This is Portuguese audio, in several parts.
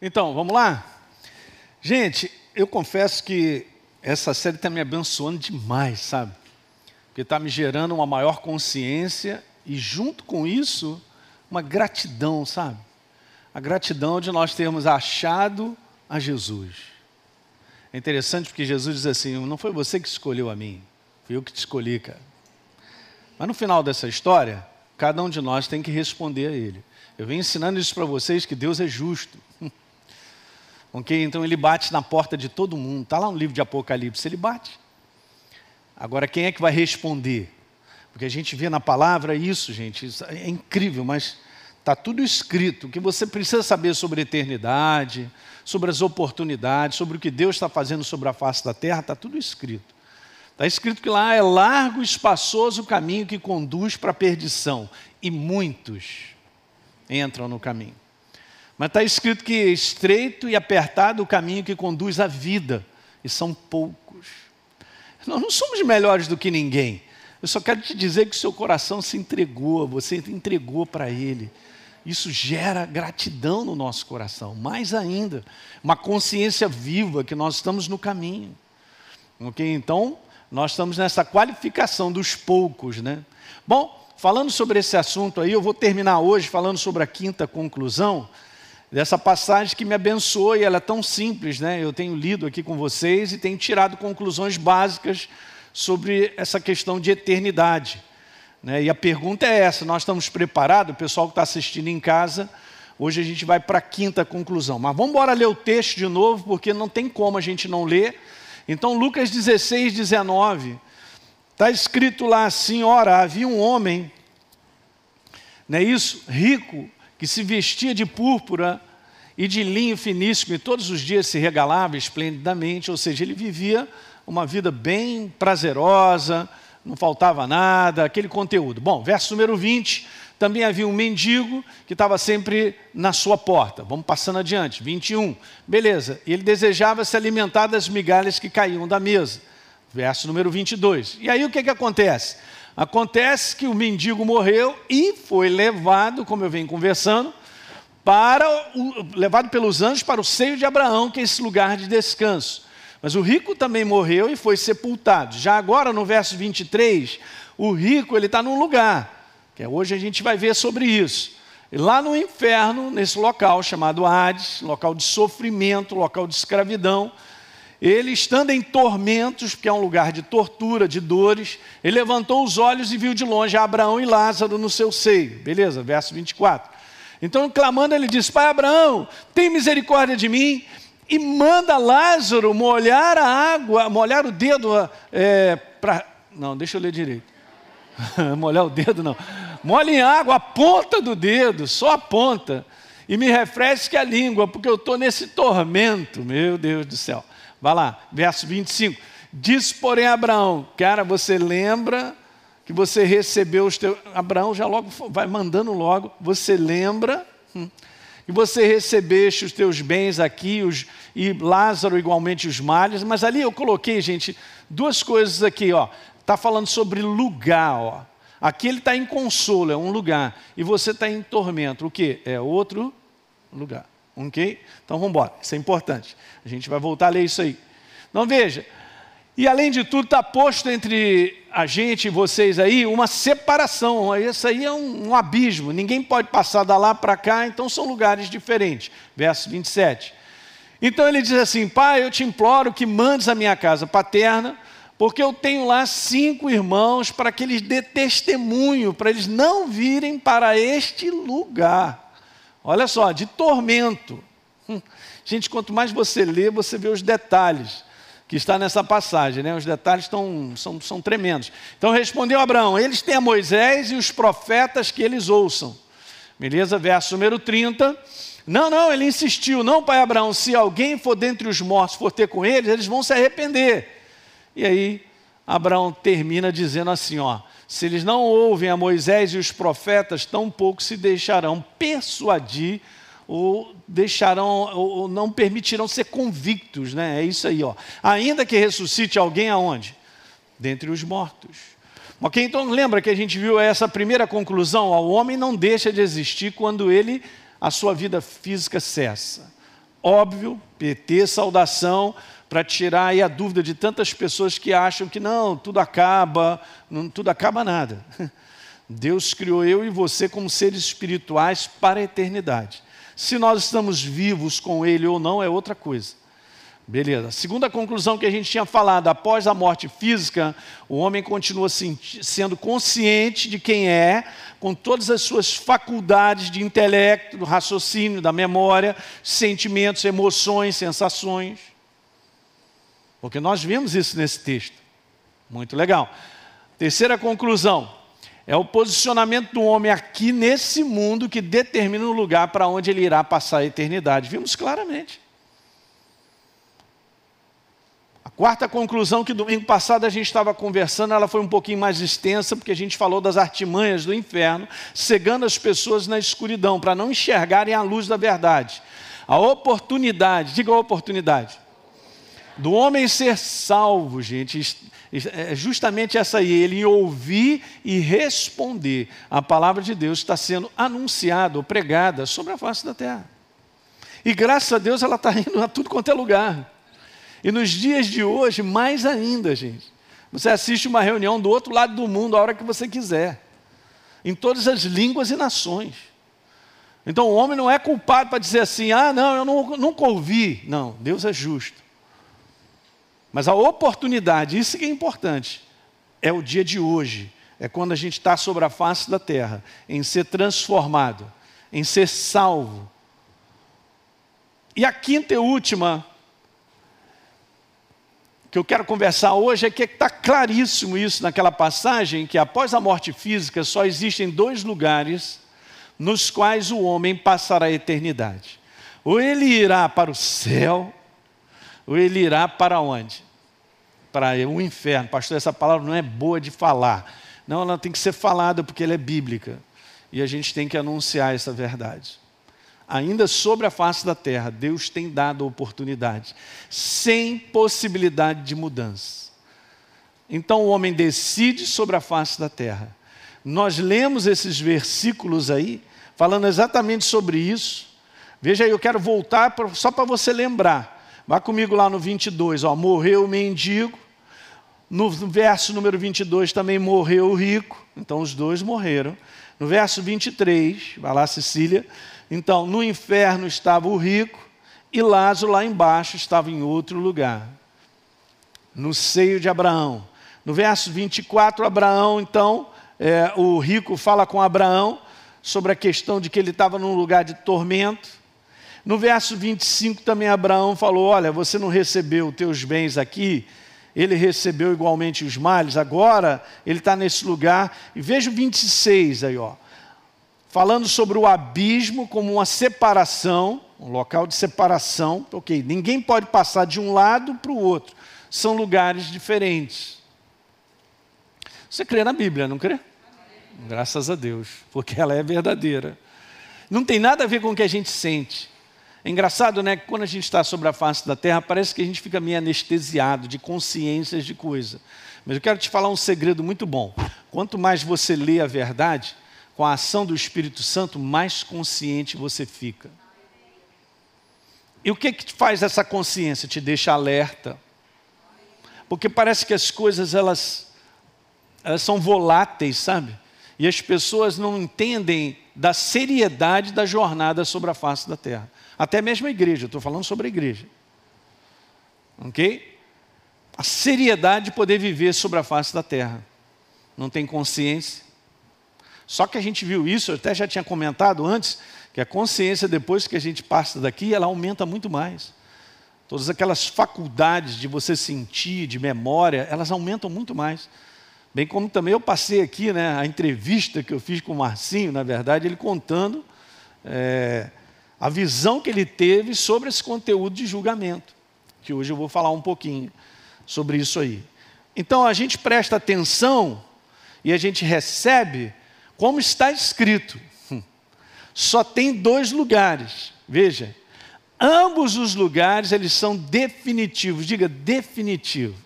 Então, vamos lá? Gente, eu confesso que essa série está me abençoando demais, sabe? Porque está me gerando uma maior consciência e, junto com isso, uma gratidão, sabe? A gratidão de nós termos achado a Jesus. É interessante porque Jesus diz assim: não foi você que escolheu a mim, fui eu que te escolhi, cara. Mas no final dessa história, cada um de nós tem que responder a Ele. Eu venho ensinando isso para vocês que Deus é justo. Ok? Então ele bate na porta de todo mundo. Está lá no livro de Apocalipse, ele bate. Agora, quem é que vai responder? Porque a gente vê na palavra isso, gente, isso é incrível, mas está tudo escrito. O que você precisa saber sobre a eternidade, sobre as oportunidades, sobre o que Deus está fazendo sobre a face da terra, está tudo escrito. Está escrito que lá é largo e espaçoso o caminho que conduz para a perdição, e muitos entram no caminho. Mas está escrito que é estreito e apertado o caminho que conduz à vida, e são poucos. Nós não somos melhores do que ninguém. Eu só quero te dizer que o seu coração se entregou, você entregou para Ele. Isso gera gratidão no nosso coração, mais ainda, uma consciência viva que nós estamos no caminho. Ok? Então, nós estamos nessa qualificação dos poucos, né? Bom, falando sobre esse assunto aí, eu vou terminar hoje falando sobre a quinta conclusão dessa passagem que me abençoou e ela é tão simples, né? Eu tenho lido aqui com vocês e tenho tirado conclusões básicas sobre essa questão de eternidade. Né? E a pergunta é essa: nós estamos preparados? O pessoal que está assistindo em casa, hoje a gente vai para a quinta conclusão. Mas vamos embora ler o texto de novo, porque não tem como a gente não ler. Então, Lucas 16, 19 Está escrito lá assim: ora, havia um homem, não é isso? Rico, que se vestia de púrpura e de linho finíssimo, e todos os dias se regalava esplendidamente, ou seja, ele vivia uma vida bem prazerosa, não faltava nada, aquele conteúdo. Bom, verso número 20, também havia um mendigo que estava sempre na sua porta. Vamos passando adiante. 21, beleza. Ele desejava se alimentar das migalhas que caíam da mesa verso número 22. E aí o que, que acontece? Acontece que o mendigo morreu e foi levado, como eu venho conversando, para o, levado pelos anjos para o seio de Abraão, que é esse lugar de descanso. Mas o rico também morreu e foi sepultado. Já agora, no verso 23, o rico ele está num lugar, que é, hoje a gente vai ver sobre isso. Lá no inferno, nesse local chamado Hades, local de sofrimento, local de escravidão, ele, estando em tormentos, porque é um lugar de tortura, de dores, ele levantou os olhos e viu de longe Abraão e Lázaro no seu seio. Beleza, verso 24. Então, clamando, ele disse: Pai Abraão, tem misericórdia de mim e manda Lázaro molhar a água, molhar o dedo é, para. Não, deixa eu ler direito. molhar o dedo, não. Molhe em água a ponta do dedo, só a ponta, e me refresque a língua, porque eu estou nesse tormento, meu Deus do céu. Vai lá, verso 25. Diz, porém, Abraão, cara, você lembra que você recebeu os teus. Abraão já logo vai mandando logo, você lembra hum, que você recebeste os teus bens aqui, os, e Lázaro igualmente os males, mas ali eu coloquei, gente, duas coisas aqui, ó. Está falando sobre lugar, ó. Aqui ele está em consolo, é um lugar, e você está em tormento, o que? É outro lugar. Ok? Então vamos embora, isso é importante. A gente vai voltar a ler isso aí. Então veja, e além de tudo, está posto entre a gente e vocês aí uma separação. Isso aí é um, um abismo. Ninguém pode passar da lá para cá, então são lugares diferentes. Verso 27. Então ele diz assim: Pai, eu te imploro que mandes a minha casa paterna, porque eu tenho lá cinco irmãos para que eles dê testemunho, para eles não virem para este lugar. Olha só, de tormento. Hum. Gente, quanto mais você lê, você vê os detalhes que está nessa passagem, né? Os detalhes estão, são, são tremendos. Então respondeu Abraão: Eles têm a Moisés e os profetas que eles ouçam. Beleza? Verso número 30. Não, não, ele insistiu: Não, pai Abraão, se alguém for dentre os mortos for ter com eles, eles vão se arrepender. E aí, Abraão termina dizendo assim: Ó, se eles não ouvem a Moisés e os profetas, tampouco se deixarão persuadir ou deixarão ou não permitirão ser convictos, né? É isso aí, ó. Ainda que ressuscite alguém aonde? Dentre os mortos. Ok, então lembra que a gente viu essa primeira conclusão: o homem não deixa de existir quando ele a sua vida física cessa. óbvio, PT, saudação, para tirar aí a dúvida de tantas pessoas que acham que não, tudo acaba, não, tudo acaba nada. Deus criou eu e você como seres espirituais para a eternidade. Se nós estamos vivos com Ele ou não é outra coisa. Beleza. Segunda conclusão que a gente tinha falado, após a morte física, o homem continua sendo consciente de quem é, com todas as suas faculdades de intelecto, do raciocínio, da memória, sentimentos, emoções, sensações. Porque nós vimos isso nesse texto. Muito legal. Terceira conclusão, é o posicionamento do homem aqui nesse mundo que determina o lugar para onde ele irá passar a eternidade. Vimos claramente. A quarta conclusão que domingo passado a gente estava conversando, ela foi um pouquinho mais extensa, porque a gente falou das artimanhas do inferno, cegando as pessoas na escuridão, para não enxergarem a luz da verdade. A oportunidade, diga a oportunidade, do homem ser salvo, gente, é justamente essa aí, ele ouvir e responder. A palavra de Deus está sendo anunciada ou pregada sobre a face da terra. E graças a Deus ela está indo a tudo quanto é lugar. E nos dias de hoje, mais ainda, gente. Você assiste uma reunião do outro lado do mundo a hora que você quiser. Em todas as línguas e nações. Então o homem não é culpado para dizer assim, ah, não, eu não, nunca ouvi. Não, Deus é justo. Mas a oportunidade, isso que é importante, é o dia de hoje. É quando a gente está sobre a face da terra, em ser transformado, em ser salvo. E a quinta e última que eu quero conversar hoje é que está claríssimo isso naquela passagem, que após a morte física só existem dois lugares nos quais o homem passará a eternidade. Ou ele irá para o céu, ele irá para onde? Para o inferno. Pastor, essa palavra não é boa de falar. Não, ela tem que ser falada porque ela é bíblica. E a gente tem que anunciar essa verdade. Ainda sobre a face da terra, Deus tem dado oportunidade, sem possibilidade de mudança. Então o homem decide sobre a face da terra. Nós lemos esses versículos aí, falando exatamente sobre isso. Veja aí, eu quero voltar só para você lembrar. Vá comigo lá no 22, ó, morreu o mendigo. No verso número 22 também morreu o rico. Então os dois morreram. No verso 23, vai lá Cecília. Então, no inferno estava o rico e Lázaro lá embaixo estava em outro lugar. No seio de Abraão. No verso 24, Abraão, então, é, o rico fala com Abraão sobre a questão de que ele estava num lugar de tormento. No verso 25 também Abraão falou: Olha, você não recebeu os teus bens aqui, ele recebeu igualmente os males, agora ele está nesse lugar. E veja o 26 aí, ó. Falando sobre o abismo como uma separação, um local de separação, ok, ninguém pode passar de um lado para o outro, são lugares diferentes. Você crê na Bíblia, não crê? Graças a Deus, porque ela é verdadeira. Não tem nada a ver com o que a gente sente. É engraçado, né? Quando a gente está sobre a face da terra, parece que a gente fica meio anestesiado de consciências de coisa. Mas eu quero te falar um segredo muito bom. Quanto mais você lê a verdade, com a ação do Espírito Santo, mais consciente você fica. E o que, que faz essa consciência? Te deixa alerta. Porque parece que as coisas elas, elas são voláteis, sabe? E as pessoas não entendem da seriedade da jornada sobre a face da terra. Até mesmo a igreja, estou falando sobre a igreja. Ok? A seriedade de poder viver sobre a face da terra. Não tem consciência. Só que a gente viu isso, eu até já tinha comentado antes, que a consciência, depois que a gente passa daqui, ela aumenta muito mais. Todas aquelas faculdades de você sentir, de memória, elas aumentam muito mais. Bem como também eu passei aqui, né, a entrevista que eu fiz com o Marcinho, na verdade, ele contando é, a visão que ele teve sobre esse conteúdo de julgamento, que hoje eu vou falar um pouquinho sobre isso aí. Então a gente presta atenção e a gente recebe como está escrito. Só tem dois lugares. Veja, ambos os lugares eles são definitivos. Diga definitivo.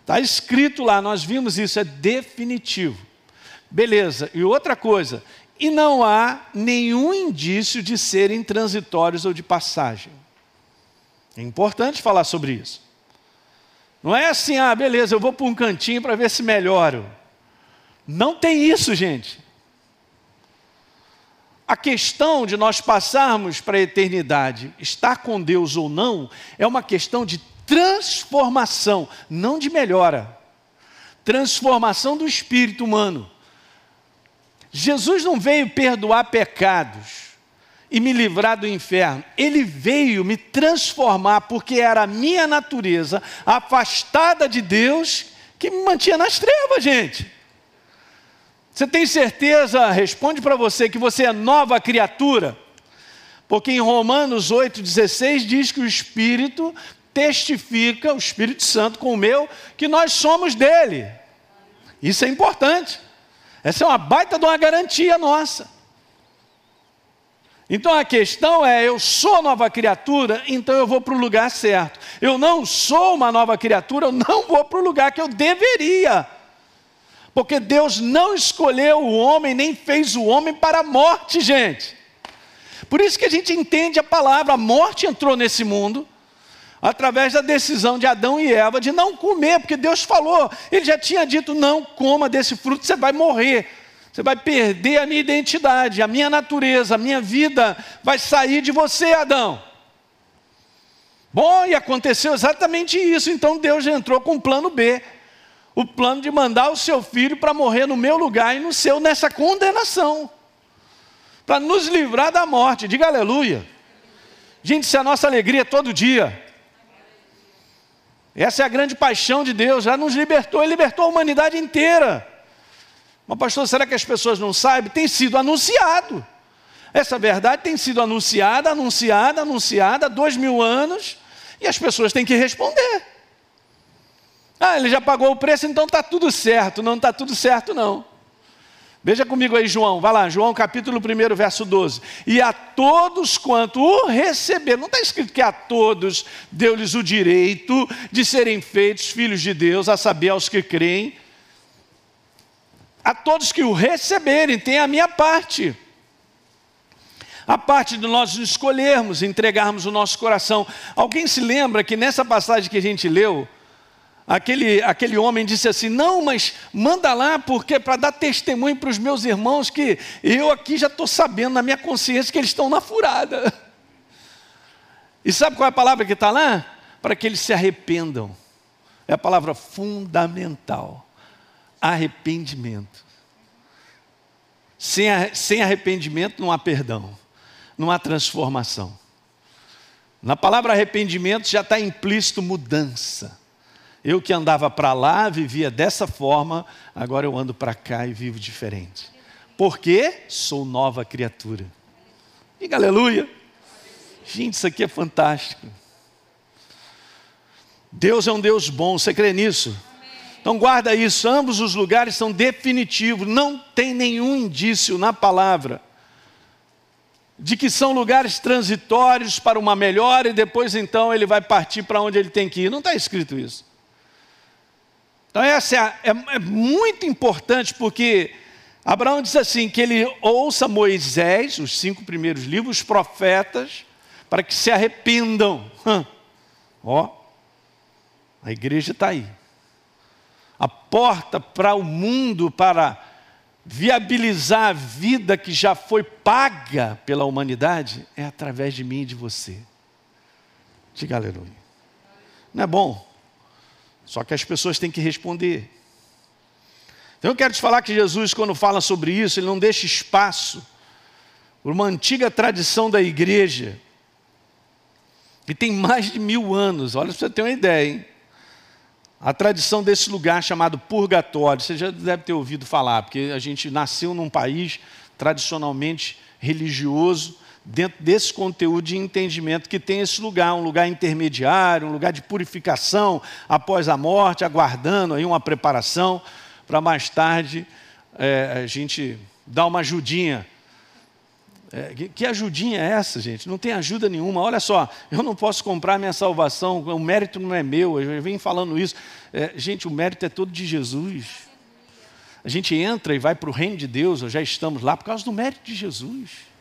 Está escrito lá, nós vimos isso, é definitivo. Beleza, e outra coisa, e não há nenhum indício de serem transitórios ou de passagem. É importante falar sobre isso. Não é assim, ah, beleza, eu vou para um cantinho para ver se melhoro. Não tem isso, gente. A questão de nós passarmos para a eternidade, estar com Deus ou não, é uma questão de transformação, não de melhora. Transformação do espírito humano. Jesus não veio perdoar pecados e me livrar do inferno. Ele veio me transformar, porque era a minha natureza afastada de Deus que me mantinha nas trevas, gente. Você tem certeza, responde para você, que você é nova criatura? Porque em Romanos 8,16 diz que o Espírito testifica, o Espírito Santo com o meu, que nós somos dele. Isso é importante. Essa é uma baita de uma garantia nossa. Então a questão é: eu sou nova criatura, então eu vou para o lugar certo. Eu não sou uma nova criatura, eu não vou para o lugar que eu deveria. Porque Deus não escolheu o homem, nem fez o homem para a morte, gente. Por isso que a gente entende a palavra, a morte entrou nesse mundo, através da decisão de Adão e Eva de não comer, porque Deus falou, Ele já tinha dito: não coma desse fruto, você vai morrer, você vai perder a minha identidade, a minha natureza, a minha vida vai sair de você, Adão. Bom, e aconteceu exatamente isso, então Deus entrou com o plano B o plano de mandar o seu filho para morrer no meu lugar e no seu nessa condenação, para nos livrar da morte. Diga aleluia. Gente, é a nossa alegria todo dia. Essa é a grande paixão de Deus, já nos libertou, Ele libertou a humanidade inteira. Mas, pastor, será que as pessoas não sabem? Tem sido anunciado. Essa verdade tem sido anunciada, anunciada, anunciada há dois mil anos, e as pessoas têm que responder. Ah, ele já pagou o preço, então está tudo certo. Não está tudo certo, não. Veja comigo aí, João, vai lá, João capítulo 1, verso 12. E a todos quanto o receberam, não está escrito que a todos deu-lhes o direito de serem feitos filhos de Deus, a saber, aos que creem. A todos que o receberem, tem a minha parte. A parte de nós escolhermos, entregarmos o nosso coração. Alguém se lembra que nessa passagem que a gente leu, Aquele, aquele homem disse assim: Não, mas manda lá, porque para dar testemunho para os meus irmãos que eu aqui já estou sabendo na minha consciência que eles estão na furada. E sabe qual é a palavra que está lá? Para que eles se arrependam. É a palavra fundamental: arrependimento. Sem, sem arrependimento não há perdão, não há transformação. Na palavra arrependimento já está implícito mudança. Eu que andava para lá, vivia dessa forma, agora eu ando para cá e vivo diferente. Porque sou nova criatura. Diga aleluia. Gente, isso aqui é fantástico. Deus é um Deus bom, você crê nisso? Então guarda isso, ambos os lugares são definitivos, não tem nenhum indício na palavra de que são lugares transitórios para uma melhora e depois então ele vai partir para onde ele tem que ir. Não está escrito isso. Então, essa é, é, é muito importante porque Abraão diz assim: que ele ouça Moisés, os cinco primeiros livros, os profetas, para que se arrependam. Ó, a igreja está aí. A porta para o mundo, para viabilizar a vida que já foi paga pela humanidade, é através de mim e de você. Diga aleluia. Não é bom? Só que as pessoas têm que responder. Então eu quero te falar que Jesus, quando fala sobre isso, ele não deixa espaço por uma antiga tradição da igreja, que tem mais de mil anos, olha para você ter uma ideia, hein? A tradição desse lugar chamado purgatório, você já deve ter ouvido falar, porque a gente nasceu num país tradicionalmente religioso, dentro desse conteúdo de entendimento que tem esse lugar, um lugar intermediário, um lugar de purificação após a morte, aguardando aí uma preparação para mais tarde é, a gente dar uma ajudinha. É, que, ajudinha é essa, gente? Não tem ajuda nenhuma. Olha só, eu não posso comprar minha salvação, o mérito não é meu, eu venho falando isso. É, gente, o mérito é todo de Jesus. A gente entra e vai para o reino de Deus, ou já estamos lá, por causa do mérito de Jesus.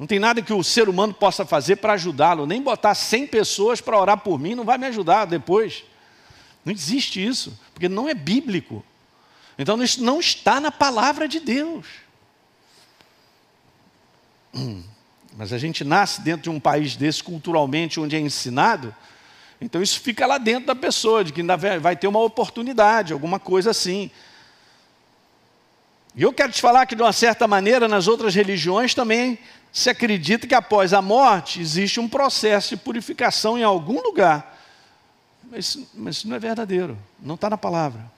Não tem nada que o ser humano possa fazer para ajudá-lo, nem botar 100 pessoas para orar por mim, não vai me ajudar depois. Não existe isso, porque não é bíblico. Então isso não está na palavra de Deus. Hum, mas a gente nasce dentro de um país desse, culturalmente, onde é ensinado, então isso fica lá dentro da pessoa, de que ainda vai ter uma oportunidade, alguma coisa assim. E eu quero te falar que, de uma certa maneira, nas outras religiões também se acredita que após a morte existe um processo de purificação em algum lugar. Mas, mas isso não é verdadeiro, não está na palavra.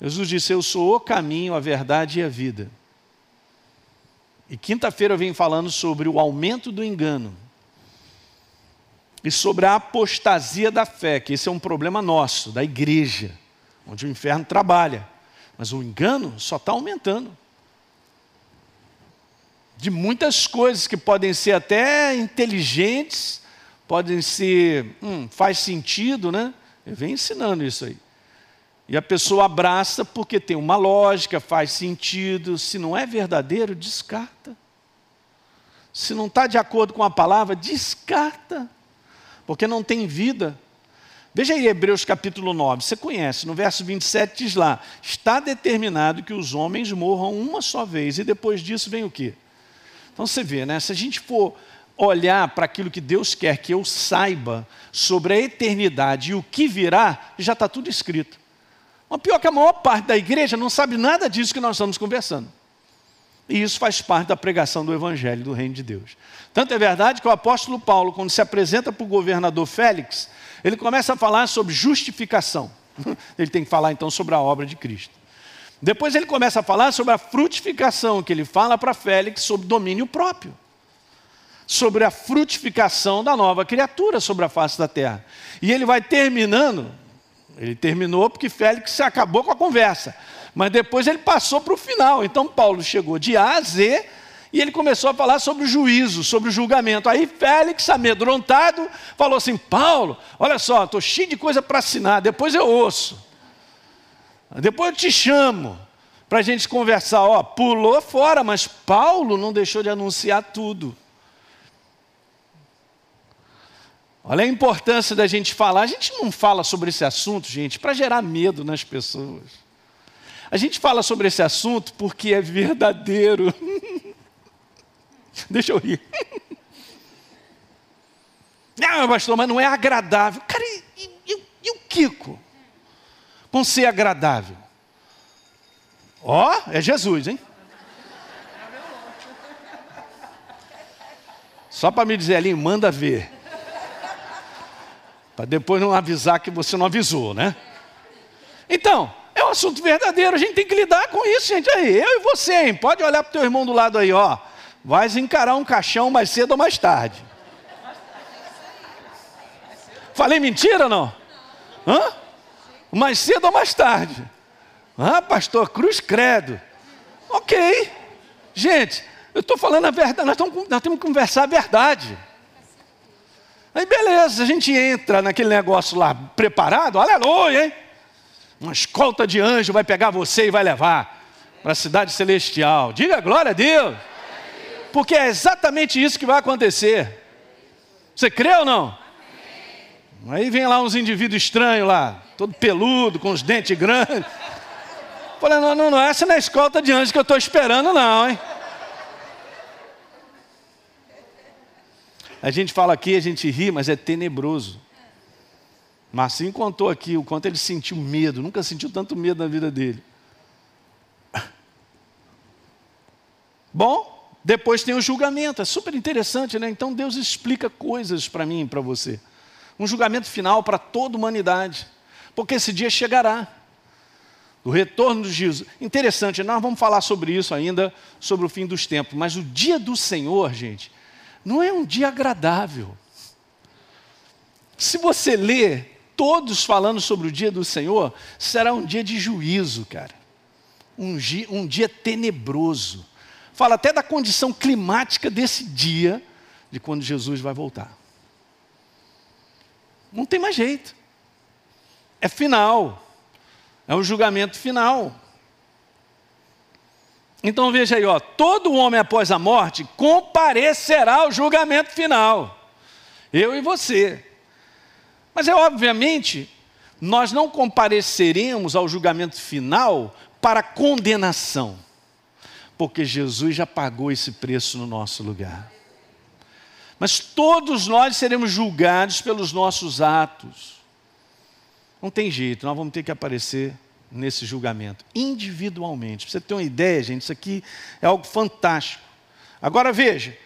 Jesus disse: Eu sou o caminho, a verdade e a vida. E quinta-feira eu vim falando sobre o aumento do engano e sobre a apostasia da fé, que esse é um problema nosso, da igreja, onde o inferno trabalha. Mas o engano só está aumentando. De muitas coisas que podem ser até inteligentes, podem ser, hum, faz sentido, né? Eu venho ensinando isso aí. E a pessoa abraça porque tem uma lógica, faz sentido. Se não é verdadeiro, descarta. Se não está de acordo com a palavra, descarta. Porque não tem vida. Veja aí Hebreus capítulo 9, você conhece, no verso 27 diz lá: Está determinado que os homens morram uma só vez, e depois disso vem o quê? Então você vê, né? Se a gente for olhar para aquilo que Deus quer que eu saiba sobre a eternidade e o que virá, já está tudo escrito. Mas pior que a maior parte da igreja não sabe nada disso que nós estamos conversando. E isso faz parte da pregação do Evangelho do Reino de Deus. Tanto é verdade que o apóstolo Paulo, quando se apresenta para o governador Félix, ele começa a falar sobre justificação. Ele tem que falar então sobre a obra de Cristo. Depois ele começa a falar sobre a frutificação, que ele fala para Félix sobre domínio próprio. Sobre a frutificação da nova criatura sobre a face da terra. E ele vai terminando, ele terminou porque Félix acabou com a conversa. Mas depois ele passou para o final. Então Paulo chegou de A a Z e ele começou a falar sobre o juízo, sobre o julgamento. Aí Félix, amedrontado, falou assim: Paulo, olha só, estou cheio de coisa para assinar, depois eu ouço. Depois eu te chamo para a gente conversar. Ó, pulou fora, mas Paulo não deixou de anunciar tudo. Olha a importância da gente falar. A gente não fala sobre esse assunto, gente, para gerar medo nas pessoas. A gente fala sobre esse assunto porque é verdadeiro. Deixa eu rir. Não, pastor, mas não é agradável. Cara, e, e, e o Kiko? Com ser agradável. Ó, oh, é Jesus, hein? Só para me dizer ali, manda ver. Para depois não avisar que você não avisou, né? Então, é um assunto verdadeiro, a gente tem que lidar com isso, gente. Aí, eu e você, hein? Pode olhar para o teu irmão do lado aí, ó. Vais encarar um caixão mais cedo ou mais tarde. Falei mentira não? Hã? Mais cedo ou mais tarde? Ah, pastor, cruz credo. Ok. Gente, eu estou falando a verdade, nós, estamos, nós temos que conversar a verdade. Aí beleza, a gente entra naquele negócio lá preparado, aleluia, hein? Uma escolta de anjo vai pegar você e vai levar para a cidade celestial. Diga glória a Deus porque é exatamente isso que vai acontecer. Você crê ou não? Aí vem lá uns indivíduos estranhos lá, todo peludo, com os dentes grandes. Falei, não, não, não, essa não é a escolta de anjos que eu estou esperando, não, hein? A gente fala aqui, a gente ri, mas é tenebroso. Marcinho contou aqui o quanto ele sentiu medo, nunca sentiu tanto medo na vida dele. Bom, depois tem o julgamento, é super interessante, né? Então Deus explica coisas para mim e para você. Um julgamento final para toda a humanidade, porque esse dia chegará. O retorno de Jesus. Interessante, nós vamos falar sobre isso ainda, sobre o fim dos tempos, mas o dia do Senhor, gente, não é um dia agradável. Se você ler todos falando sobre o dia do Senhor, será um dia de juízo, cara. Um um dia tenebroso fala até da condição climática desse dia, de quando Jesus vai voltar. Não tem mais jeito. É final. É o julgamento final. Então veja aí, ó, todo homem após a morte comparecerá ao julgamento final. Eu e você. Mas é obviamente, nós não compareceremos ao julgamento final para condenação, porque Jesus já pagou esse preço no nosso lugar. Mas todos nós seremos julgados pelos nossos atos. Não tem jeito, nós vamos ter que aparecer nesse julgamento, individualmente. Para você ter uma ideia, gente, isso aqui é algo fantástico. Agora veja: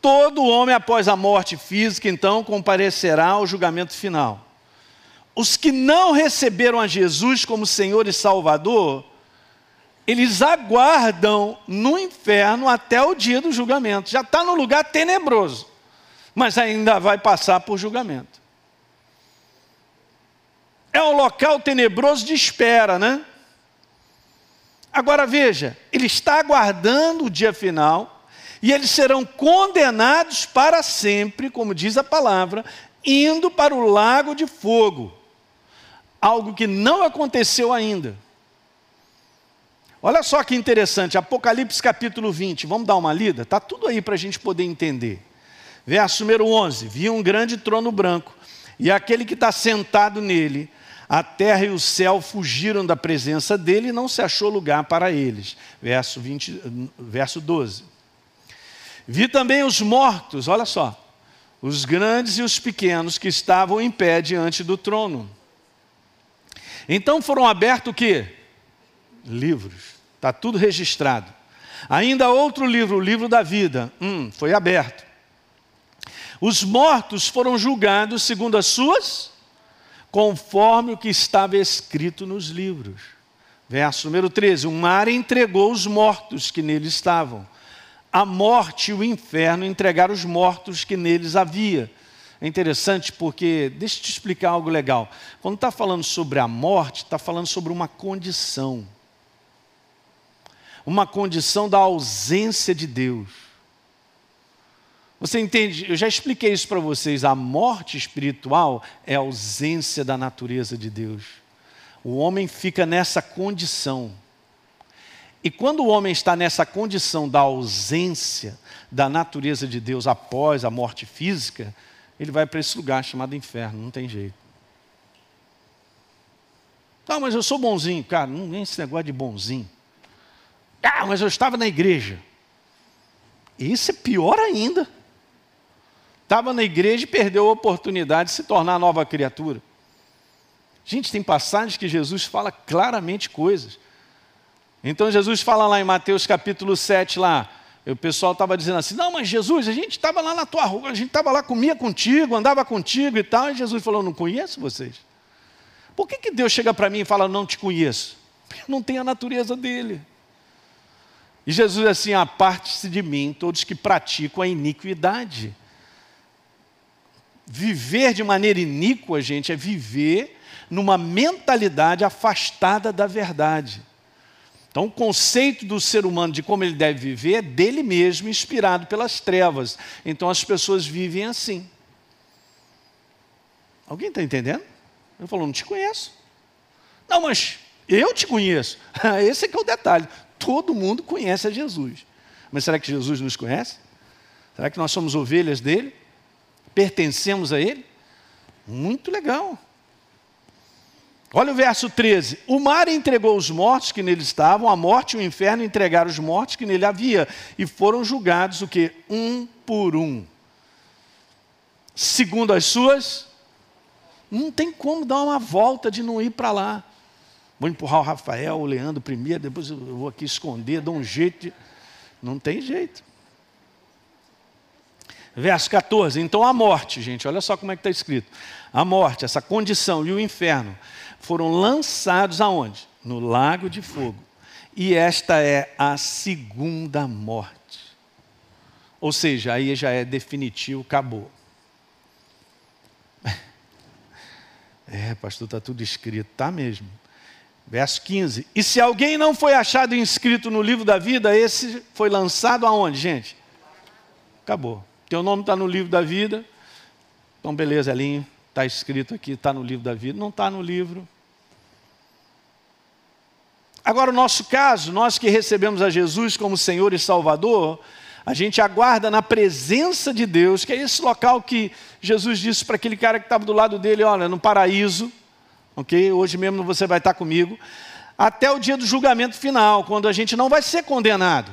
todo homem após a morte física, então, comparecerá ao julgamento final. Os que não receberam a Jesus como Senhor e Salvador, eles aguardam no inferno até o dia do julgamento. Já está no lugar tenebroso, mas ainda vai passar por julgamento. É um local tenebroso de espera, né? Agora veja, ele está aguardando o dia final e eles serão condenados para sempre, como diz a palavra, indo para o lago de fogo. Algo que não aconteceu ainda. Olha só que interessante, Apocalipse capítulo 20, vamos dar uma lida? Está tudo aí para a gente poder entender. Verso número 11: Vi um grande trono branco, e aquele que está sentado nele a terra e o céu fugiram da presença dele e não se achou lugar para eles. Verso, 20, verso 12. Vi também os mortos, olha só, os grandes e os pequenos que estavam em pé diante do trono. Então foram abertos o quê? Livros. Está tudo registrado. Ainda outro livro, o livro da vida, hum, foi aberto. Os mortos foram julgados segundo as suas conforme o que estava escrito nos livros. Verso número 13: O mar entregou os mortos que nele estavam. A morte e o inferno entregaram os mortos que neles havia. É interessante porque, deixa eu te explicar algo legal. Quando está falando sobre a morte, está falando sobre uma condição. Uma condição da ausência de Deus. Você entende? Eu já expliquei isso para vocês. A morte espiritual é a ausência da natureza de Deus. O homem fica nessa condição. E quando o homem está nessa condição da ausência da natureza de Deus após a morte física, ele vai para esse lugar chamado inferno, não tem jeito. Não, mas eu sou bonzinho, cara, não nem esse negócio de bonzinho. Ah, mas eu estava na igreja. Isso é pior ainda estava na igreja e perdeu a oportunidade de se tornar nova criatura. Gente, tem passagens que Jesus fala claramente coisas. Então Jesus fala lá em Mateus capítulo 7 lá, o pessoal estava dizendo assim, não, mas Jesus, a gente estava lá na tua rua, a gente estava lá, comia contigo, andava contigo e tal, e Jesus falou, não conheço vocês. Por que, que Deus chega para mim e fala, não te conheço? Porque eu não tenho a natureza dele. E Jesus assim, aparte-se de mim, todos que praticam a iniquidade. Viver de maneira iníqua, gente, é viver numa mentalidade afastada da verdade. Então, o conceito do ser humano de como ele deve viver é dele mesmo, inspirado pelas trevas. Então, as pessoas vivem assim. Alguém está entendendo? Eu falo, não te conheço. Não, mas eu te conheço. Esse é que é o detalhe. Todo mundo conhece a Jesus. Mas será que Jesus nos conhece? Será que nós somos ovelhas dele? pertencemos a Ele? Muito legal. Olha o verso 13: O mar entregou os mortos que nele estavam, a morte e o inferno entregaram os mortos que nele havia, e foram julgados o que? Um por um. Segundo as suas, não tem como dar uma volta de não ir para lá. Vou empurrar o Rafael, o Leandro primeiro, depois eu vou aqui esconder, dou um jeito de. Não tem jeito. Verso 14. Então a morte, gente, olha só como é que está escrito. A morte, essa condição e o inferno foram lançados aonde? No lago de fogo. E esta é a segunda morte. Ou seja, aí já é definitivo, acabou. É, pastor, está tudo escrito, tá mesmo. Verso 15. E se alguém não foi achado inscrito no livro da vida, esse foi lançado aonde, gente? Acabou. Teu nome está no livro da vida. Então, beleza, Elinho, está escrito aqui, está no livro da vida. Não está no livro. Agora, o nosso caso, nós que recebemos a Jesus como Senhor e Salvador, a gente aguarda na presença de Deus, que é esse local que Jesus disse para aquele cara que estava do lado dele: olha, no paraíso, ok? Hoje mesmo você vai estar comigo, até o dia do julgamento final, quando a gente não vai ser condenado.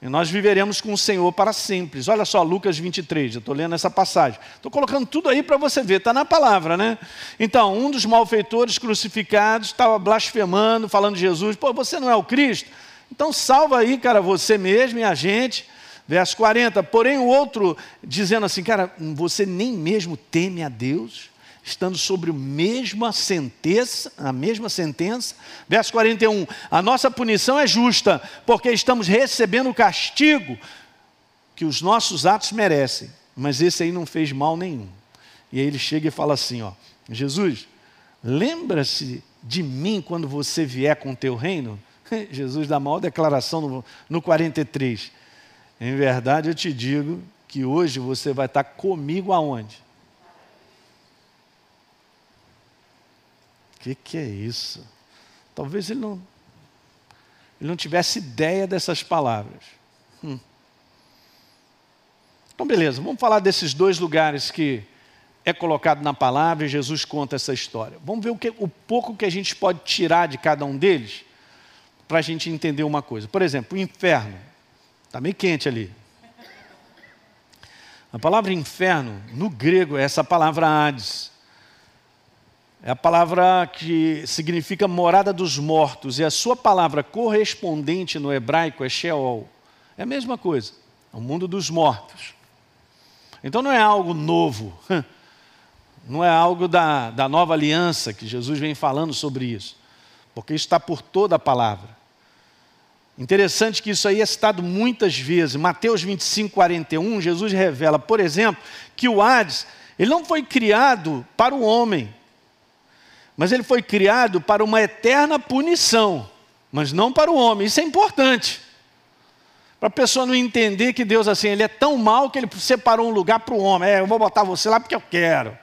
E nós viveremos com o Senhor para sempre. Olha só, Lucas 23, eu estou lendo essa passagem. Estou colocando tudo aí para você ver, está na palavra, né? Então, um dos malfeitores crucificados estava blasfemando, falando de Jesus. Pô, você não é o Cristo? Então salva aí, cara, você mesmo e a gente. Verso 40, porém o outro dizendo assim, cara, você nem mesmo teme a Deus? Estando sobre a mesma sentença, a mesma sentença. Verso 41, a nossa punição é justa, porque estamos recebendo o castigo que os nossos atos merecem, mas esse aí não fez mal nenhum. E aí ele chega e fala assim, ó, Jesus, lembra-se de mim quando você vier com o teu reino? Jesus dá a maior declaração no, no 43. Em verdade eu te digo que hoje você vai estar comigo aonde? Que, que é isso? Talvez ele não, ele não tivesse ideia dessas palavras. Hum. Então, beleza, vamos falar desses dois lugares que é colocado na palavra e Jesus conta essa história. Vamos ver o, que, o pouco que a gente pode tirar de cada um deles para a gente entender uma coisa. Por exemplo, o inferno. Está meio quente ali. A palavra inferno, no grego, é essa palavra Hades. É a palavra que significa morada dos mortos, e a sua palavra correspondente no hebraico é Sheol. É a mesma coisa, é o mundo dos mortos. Então não é algo novo, não é algo da, da nova aliança que Jesus vem falando sobre isso, porque isso está por toda a palavra. Interessante que isso aí é citado muitas vezes. Mateus 25, 41, Jesus revela, por exemplo, que o Hades, ele não foi criado para o homem, mas ele foi criado para uma eterna punição, mas não para o homem. Isso é importante. Para a pessoa não entender que Deus assim, ele é tão mal que ele separou um lugar para o homem. É, eu vou botar você lá porque eu quero.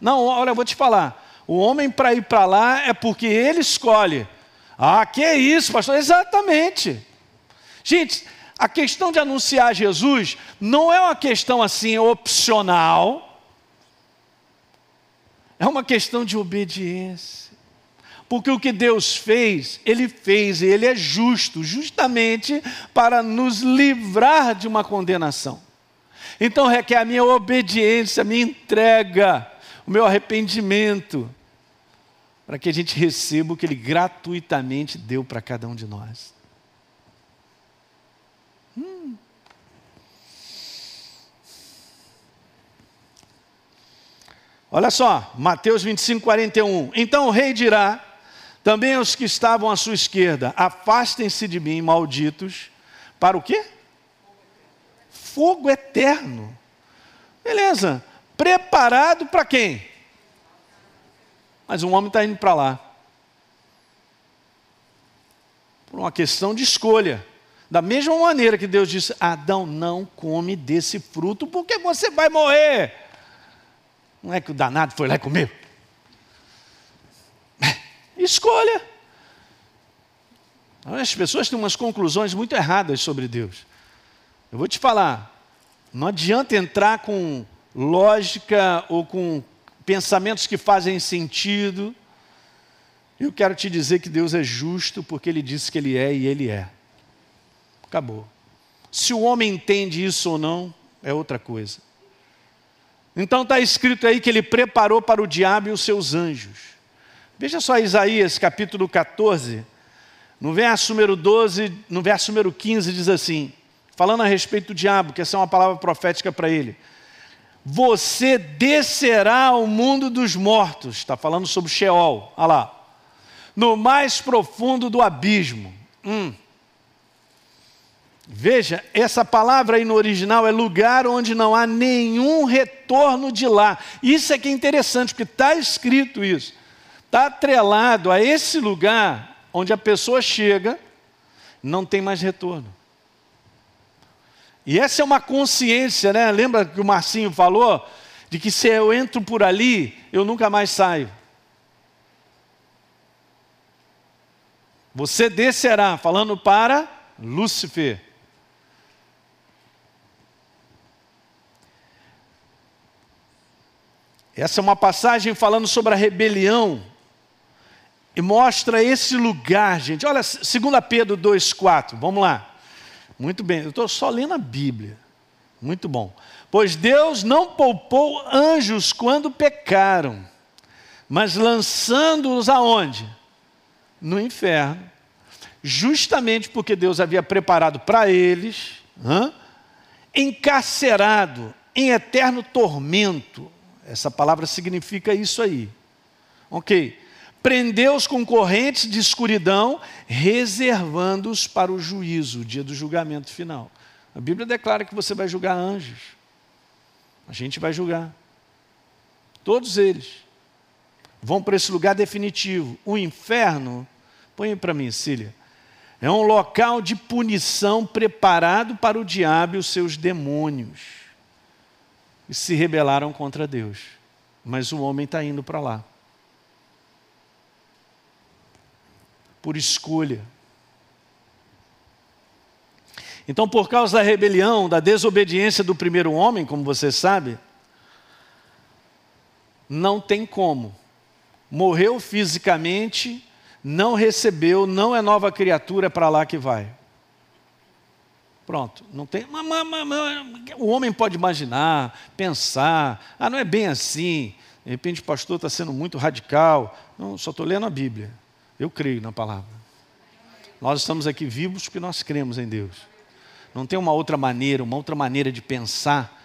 Não, olha, eu vou te falar. O homem para ir para lá é porque ele escolhe. Ah, que é isso, pastor? Exatamente. Gente, a questão de anunciar Jesus não é uma questão assim opcional é uma questão de obediência. Porque o que Deus fez, Ele fez e Ele é justo, justamente para nos livrar de uma condenação. Então requer a minha obediência, a minha entrega, o meu arrependimento, para que a gente receba o que Ele gratuitamente deu para cada um de nós. Olha só, Mateus 25, 41. Então o rei dirá também aos que estavam à sua esquerda: Afastem-se de mim, malditos, para o quê? Fogo eterno. Beleza. Preparado para quem? Mas um homem está indo para lá. Por uma questão de escolha. Da mesma maneira que Deus disse: Adão, não come desse fruto, porque você vai morrer. Não é que o danado foi lá e comeu. Escolha. As pessoas têm umas conclusões muito erradas sobre Deus. Eu vou te falar, não adianta entrar com lógica ou com pensamentos que fazem sentido. Eu quero te dizer que Deus é justo porque Ele disse que Ele é e Ele é. Acabou. Se o homem entende isso ou não, é outra coisa. Então está escrito aí que ele preparou para o diabo e os seus anjos. Veja só Isaías capítulo 14, no verso número 12, no verso número 15 diz assim, falando a respeito do diabo, que essa é uma palavra profética para ele. Você descerá ao mundo dos mortos, está falando sobre Sheol, olha lá, no mais profundo do abismo. Hum. Veja, essa palavra aí no original é lugar onde não há nenhum retorno de lá. Isso é que é interessante, porque está escrito isso. Está atrelado a esse lugar onde a pessoa chega, não tem mais retorno. E essa é uma consciência, né? Lembra que o Marcinho falou? De que se eu entro por ali, eu nunca mais saio. Você descerá, falando para Lúcifer. Essa é uma passagem falando sobre a rebelião e mostra esse lugar, gente. Olha, 2 Pedro 2,4, vamos lá. Muito bem, eu estou só lendo a Bíblia. Muito bom. Pois Deus não poupou anjos quando pecaram, mas lançando-os aonde? No inferno. Justamente porque Deus havia preparado para eles, encarcerado em eterno tormento, essa palavra significa isso aí. Ok. Prendeu os concorrentes de escuridão, reservando-os para o juízo, o dia do julgamento final. A Bíblia declara que você vai julgar anjos. A gente vai julgar. Todos eles vão para esse lugar definitivo. O inferno, põe para mim, Cília, é um local de punição preparado para o diabo e os seus demônios e se rebelaram contra Deus. Mas o homem está indo para lá. Por escolha. Então, por causa da rebelião, da desobediência do primeiro homem, como você sabe, não tem como. Morreu fisicamente, não recebeu, não é nova criatura, para lá que vai. Pronto, não tem. O homem pode imaginar, pensar, ah, não é bem assim. De repente o pastor está sendo muito radical. Não, só estou lendo a Bíblia. Eu creio na palavra. Nós estamos aqui vivos porque nós cremos em Deus. Não tem uma outra maneira, uma outra maneira de pensar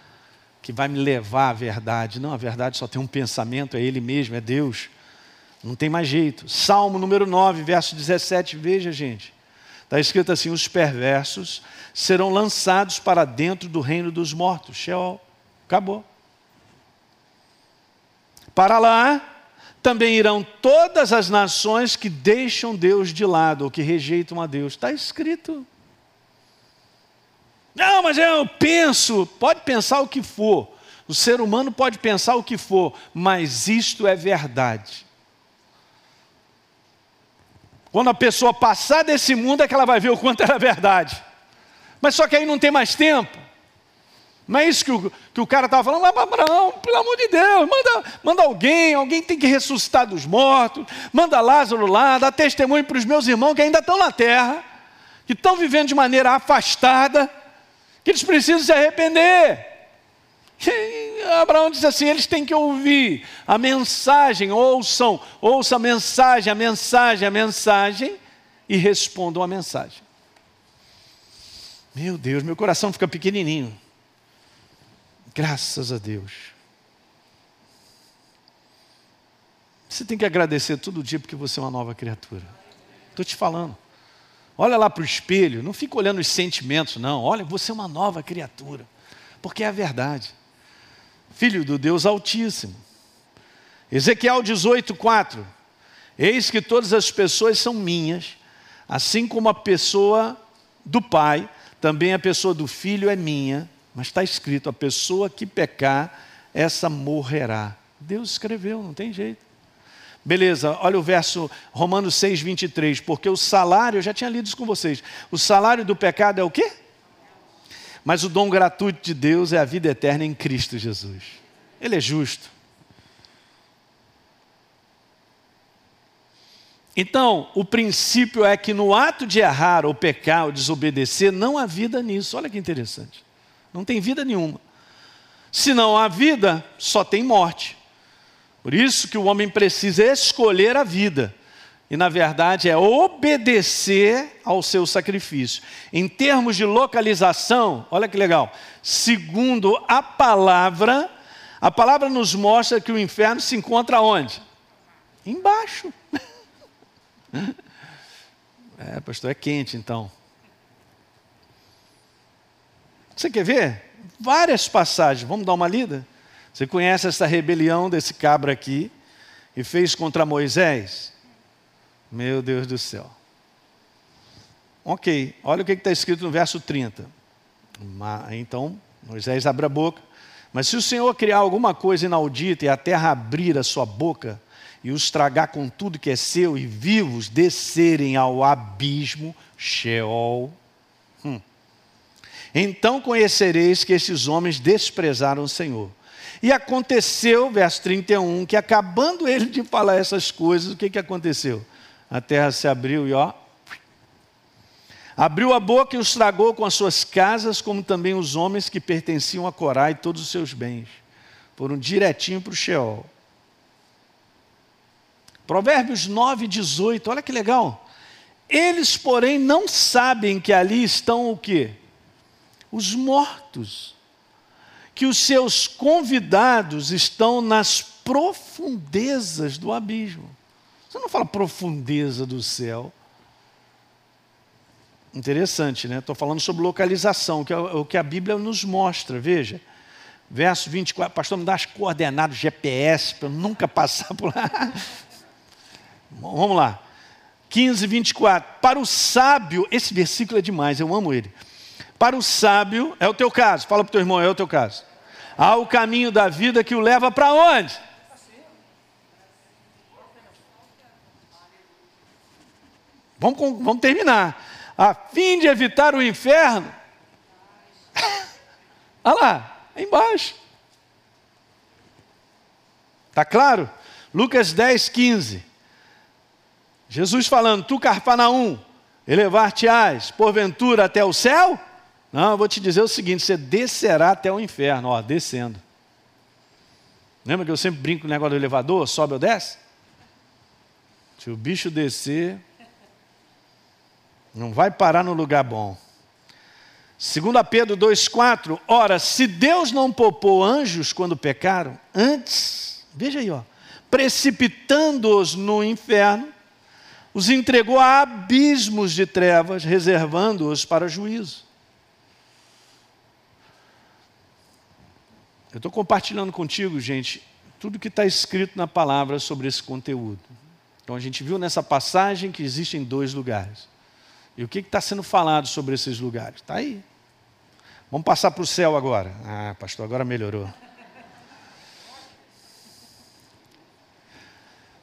que vai me levar à verdade. Não, a verdade só tem um pensamento, é Ele mesmo, é Deus. Não tem mais jeito. Salmo número 9, verso 17, veja, gente. Está escrito assim: os perversos serão lançados para dentro do reino dos mortos. Sheol. Acabou. Para lá também irão todas as nações que deixam Deus de lado ou que rejeitam a Deus. Está escrito. Não, mas eu penso, pode pensar o que for. O ser humano pode pensar o que for, mas isto é verdade. Quando a pessoa passar desse mundo é que ela vai ver o quanto era verdade. Mas só que aí não tem mais tempo. Não é isso que o, que o cara estava falando, mas Abraão, pelo amor de Deus, manda, manda alguém, alguém tem que ressuscitar dos mortos, manda Lázaro lá, dá testemunho para os meus irmãos que ainda estão na terra, que estão vivendo de maneira afastada, que eles precisam se arrepender. Abraão diz assim: eles têm que ouvir a mensagem, ouçam, ouçam a mensagem, a mensagem, a mensagem, e respondam a mensagem. Meu Deus, meu coração fica pequenininho. Graças a Deus. Você tem que agradecer todo dia porque você é uma nova criatura. Estou te falando. Olha lá para o espelho, não fica olhando os sentimentos, não. Olha, você é uma nova criatura. Porque é a verdade. Filho do Deus Altíssimo. Ezequiel 18, 4. Eis que todas as pessoas são minhas, assim como a pessoa do Pai também a pessoa do filho é minha, mas está escrito: a pessoa que pecar, essa morrerá. Deus escreveu, não tem jeito. Beleza, olha o verso Romanos 6, 23. Porque o salário, eu já tinha lido isso com vocês. O salário do pecado é o quê? Mas o dom gratuito de Deus é a vida eterna em Cristo Jesus. Ele é justo. Então, o princípio é que no ato de errar ou pecar ou desobedecer, não há vida nisso. Olha que interessante. Não tem vida nenhuma. Se não há vida, só tem morte. Por isso que o homem precisa escolher a vida. E na verdade é obedecer ao seu sacrifício. Em termos de localização, olha que legal. Segundo a palavra, a palavra nos mostra que o inferno se encontra onde? Embaixo. É, pastor, é quente então. Você quer ver? Várias passagens, vamos dar uma lida? Você conhece essa rebelião desse cabra aqui e fez contra Moisés? Meu Deus do céu. Ok, olha o que está escrito no verso 30. Então, Moisés abre a boca. Mas se o Senhor criar alguma coisa inaudita e a terra abrir a sua boca e os tragar com tudo que é seu, e vivos descerem ao abismo, Sheol. Hum. Então conhecereis que esses homens desprezaram o Senhor. E aconteceu, verso 31, que acabando ele de falar essas coisas, o que, que aconteceu? A terra se abriu e ó. Abriu a boca e os tragou com as suas casas, como também os homens que pertenciam a Corá e todos os seus bens. Foram direitinho para o Sheol. Provérbios 9, 18, olha que legal. Eles, porém, não sabem que ali estão o quê? Os mortos que os seus convidados estão nas profundezas do abismo. Você não fala profundeza do céu. Interessante, né? Estou falando sobre localização, que é o que a Bíblia nos mostra. Veja, verso 24, pastor, me dá as coordenadas GPS para eu nunca passar por lá. Vamos lá. 15, 24. Para o sábio, esse versículo é demais, eu amo ele. Para o sábio, é o teu caso, fala para o teu irmão, é o teu caso. Há o caminho da vida que o leva para onde? Vamos, vamos terminar. A fim de evitar o inferno. Olha lá, aí embaixo. Está claro? Lucas 10, 15. Jesus falando, tu Carpanaum, elevar-te-ás, porventura até o céu? Não, eu vou te dizer o seguinte: você descerá até o inferno, ó, descendo. Lembra que eu sempre brinco com o negócio do elevador? Sobe ou desce? Se o bicho descer, não vai parar no lugar bom. 2 Pedro 2,4: Ora, se Deus não poupou anjos quando pecaram, antes, veja aí, ó, precipitando-os no inferno, os entregou a abismos de trevas, reservando-os para juízo. Eu estou compartilhando contigo, gente, tudo que está escrito na palavra sobre esse conteúdo. Então a gente viu nessa passagem que existem dois lugares. E o que está sendo falado sobre esses lugares? Está aí. Vamos passar para o céu agora. Ah, pastor, agora melhorou.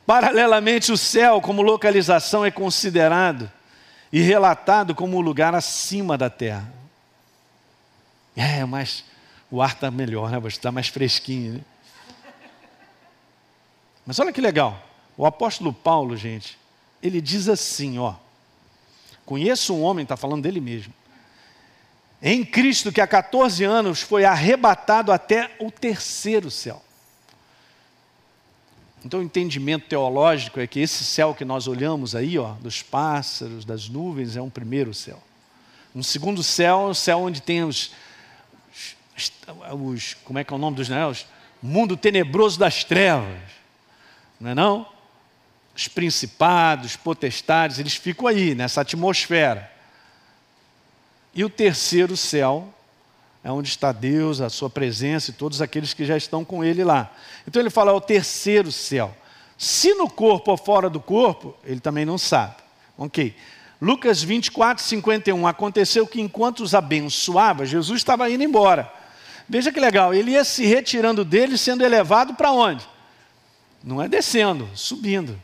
Paralelamente, o céu, como localização, é considerado e relatado como o lugar acima da terra. É, mas o ar está melhor, né? Está mais fresquinho. Né? Mas olha que legal. O apóstolo Paulo, gente, ele diz assim, ó. Conheço um homem, está falando dele mesmo. Em Cristo, que há 14 anos foi arrebatado até o terceiro céu. Então, o entendimento teológico é que esse céu que nós olhamos aí, ó, dos pássaros, das nuvens, é um primeiro céu. Um segundo céu é o céu onde tem os, os, como é que é o nome dos né? mundo tenebroso das trevas, não é não? Os principados, potestades, eles ficam aí, nessa atmosfera. E o terceiro céu é onde está Deus, a sua presença e todos aqueles que já estão com Ele lá. Então ele fala, é o terceiro céu. Se no corpo ou fora do corpo, ele também não sabe. Ok. Lucas 24, 51. Aconteceu que enquanto os abençoava, Jesus estava indo embora. Veja que legal, ele ia se retirando dele, sendo elevado para onde? Não é descendo, subindo.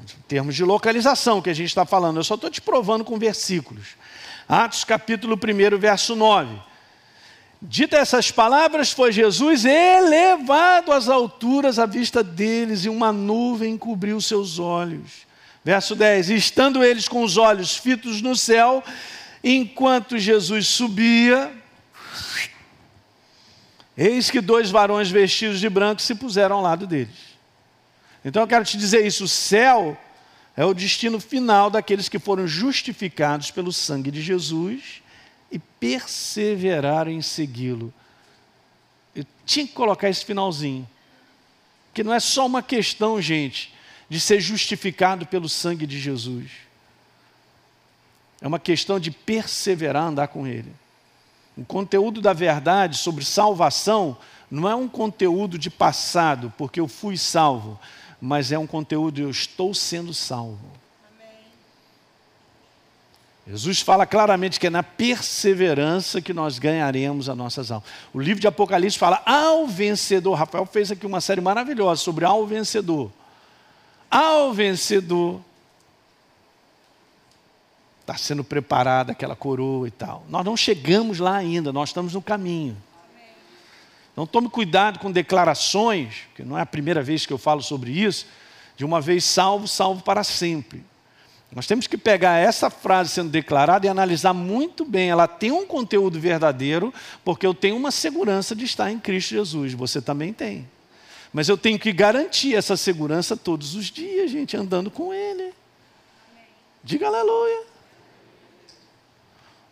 Em termos de localização que a gente está falando, eu só estou te provando com versículos. Atos capítulo 1, verso 9. Dita essas palavras, foi Jesus elevado às alturas à vista deles, e uma nuvem cobriu seus olhos. Verso 10: e Estando eles com os olhos fitos no céu, enquanto Jesus subia, Eis que dois varões vestidos de branco se puseram ao lado deles. Então eu quero te dizer isso: o céu é o destino final daqueles que foram justificados pelo sangue de Jesus e perseveraram em segui-lo. Eu tinha que colocar esse finalzinho. Que não é só uma questão, gente, de ser justificado pelo sangue de Jesus. É uma questão de perseverar, andar com Ele. O conteúdo da verdade sobre salvação não é um conteúdo de passado, porque eu fui salvo, mas é um conteúdo eu estou sendo salvo. Jesus fala claramente que é na perseverança que nós ganharemos as nossas almas. O livro de Apocalipse fala ao vencedor. Rafael fez aqui uma série maravilhosa sobre ao vencedor. Ao vencedor está sendo preparada aquela coroa e tal. Nós não chegamos lá ainda, nós estamos no caminho. Então tome cuidado com declarações, que não é a primeira vez que eu falo sobre isso, de uma vez salvo, salvo para sempre. Nós temos que pegar essa frase sendo declarada e analisar muito bem. Ela tem um conteúdo verdadeiro, porque eu tenho uma segurança de estar em Cristo Jesus. Você também tem. Mas eu tenho que garantir essa segurança todos os dias, gente, andando com Ele. Diga aleluia.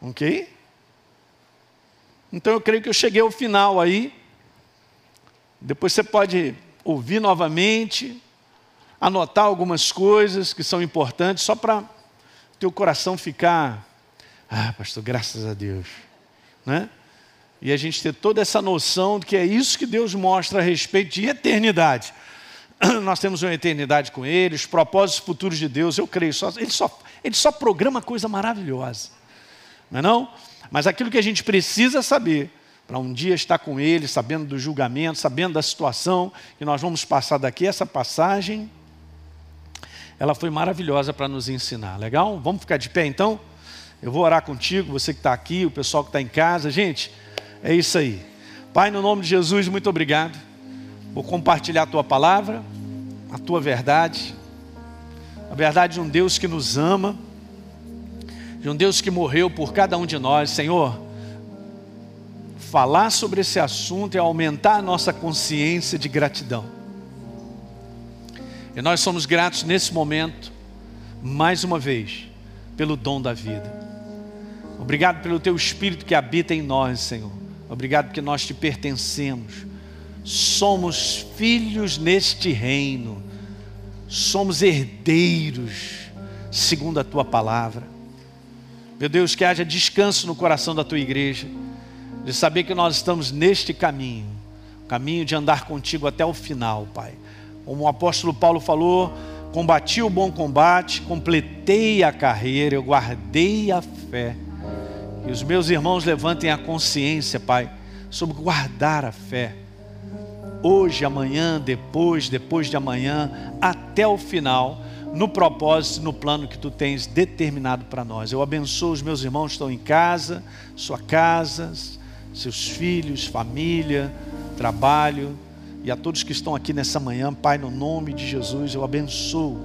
Ok? Então eu creio que eu cheguei ao final aí. Depois você pode ouvir novamente anotar algumas coisas que são importantes, só para teu coração ficar, ah, pastor, graças a Deus, né? E a gente ter toda essa noção de que é isso que Deus mostra a respeito de eternidade. Nós temos uma eternidade com Ele, os propósitos futuros de Deus, eu creio, só, ele, só, ele só programa coisa maravilhosa, não é não? Mas aquilo que a gente precisa saber, para um dia estar com Ele, sabendo do julgamento, sabendo da situação que nós vamos passar daqui, essa passagem ela foi maravilhosa para nos ensinar. Legal? Vamos ficar de pé então? Eu vou orar contigo, você que está aqui, o pessoal que está em casa. Gente, é isso aí. Pai, no nome de Jesus, muito obrigado. Vou compartilhar a tua palavra, a tua verdade, a verdade de um Deus que nos ama, de um Deus que morreu por cada um de nós. Senhor, falar sobre esse assunto é aumentar a nossa consciência de gratidão. E nós somos gratos nesse momento, mais uma vez, pelo dom da vida. Obrigado pelo teu Espírito que habita em nós, Senhor. Obrigado porque nós te pertencemos. Somos filhos neste reino. Somos herdeiros, segundo a tua palavra. Meu Deus, que haja descanso no coração da tua igreja, de saber que nós estamos neste caminho, caminho de andar contigo até o final, Pai. Como o apóstolo Paulo falou, combati o bom combate, completei a carreira, eu guardei a fé. E os meus irmãos levantem a consciência, Pai, sobre guardar a fé. Hoje, amanhã, depois, depois de amanhã, até o final, no propósito, no plano que tu tens determinado para nós. Eu abençoo os meus irmãos que estão em casa, sua casa, seus filhos, família, trabalho e a todos que estão aqui nessa manhã, Pai, no nome de Jesus, eu abençoo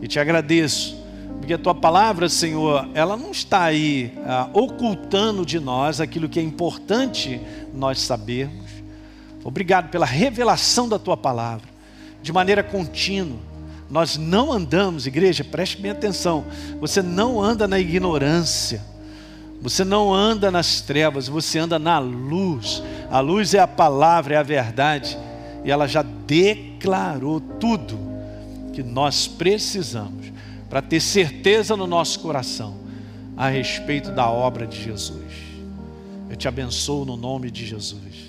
e te agradeço, porque a tua palavra, Senhor, ela não está aí ah, ocultando de nós aquilo que é importante nós sabermos. Obrigado pela revelação da tua palavra, de maneira contínua. Nós não andamos, igreja, preste bem atenção, você não anda na ignorância. Você não anda nas trevas, você anda na luz. A luz é a palavra, é a verdade. E ela já declarou tudo que nós precisamos para ter certeza no nosso coração a respeito da obra de Jesus. Eu te abençoo no nome de Jesus.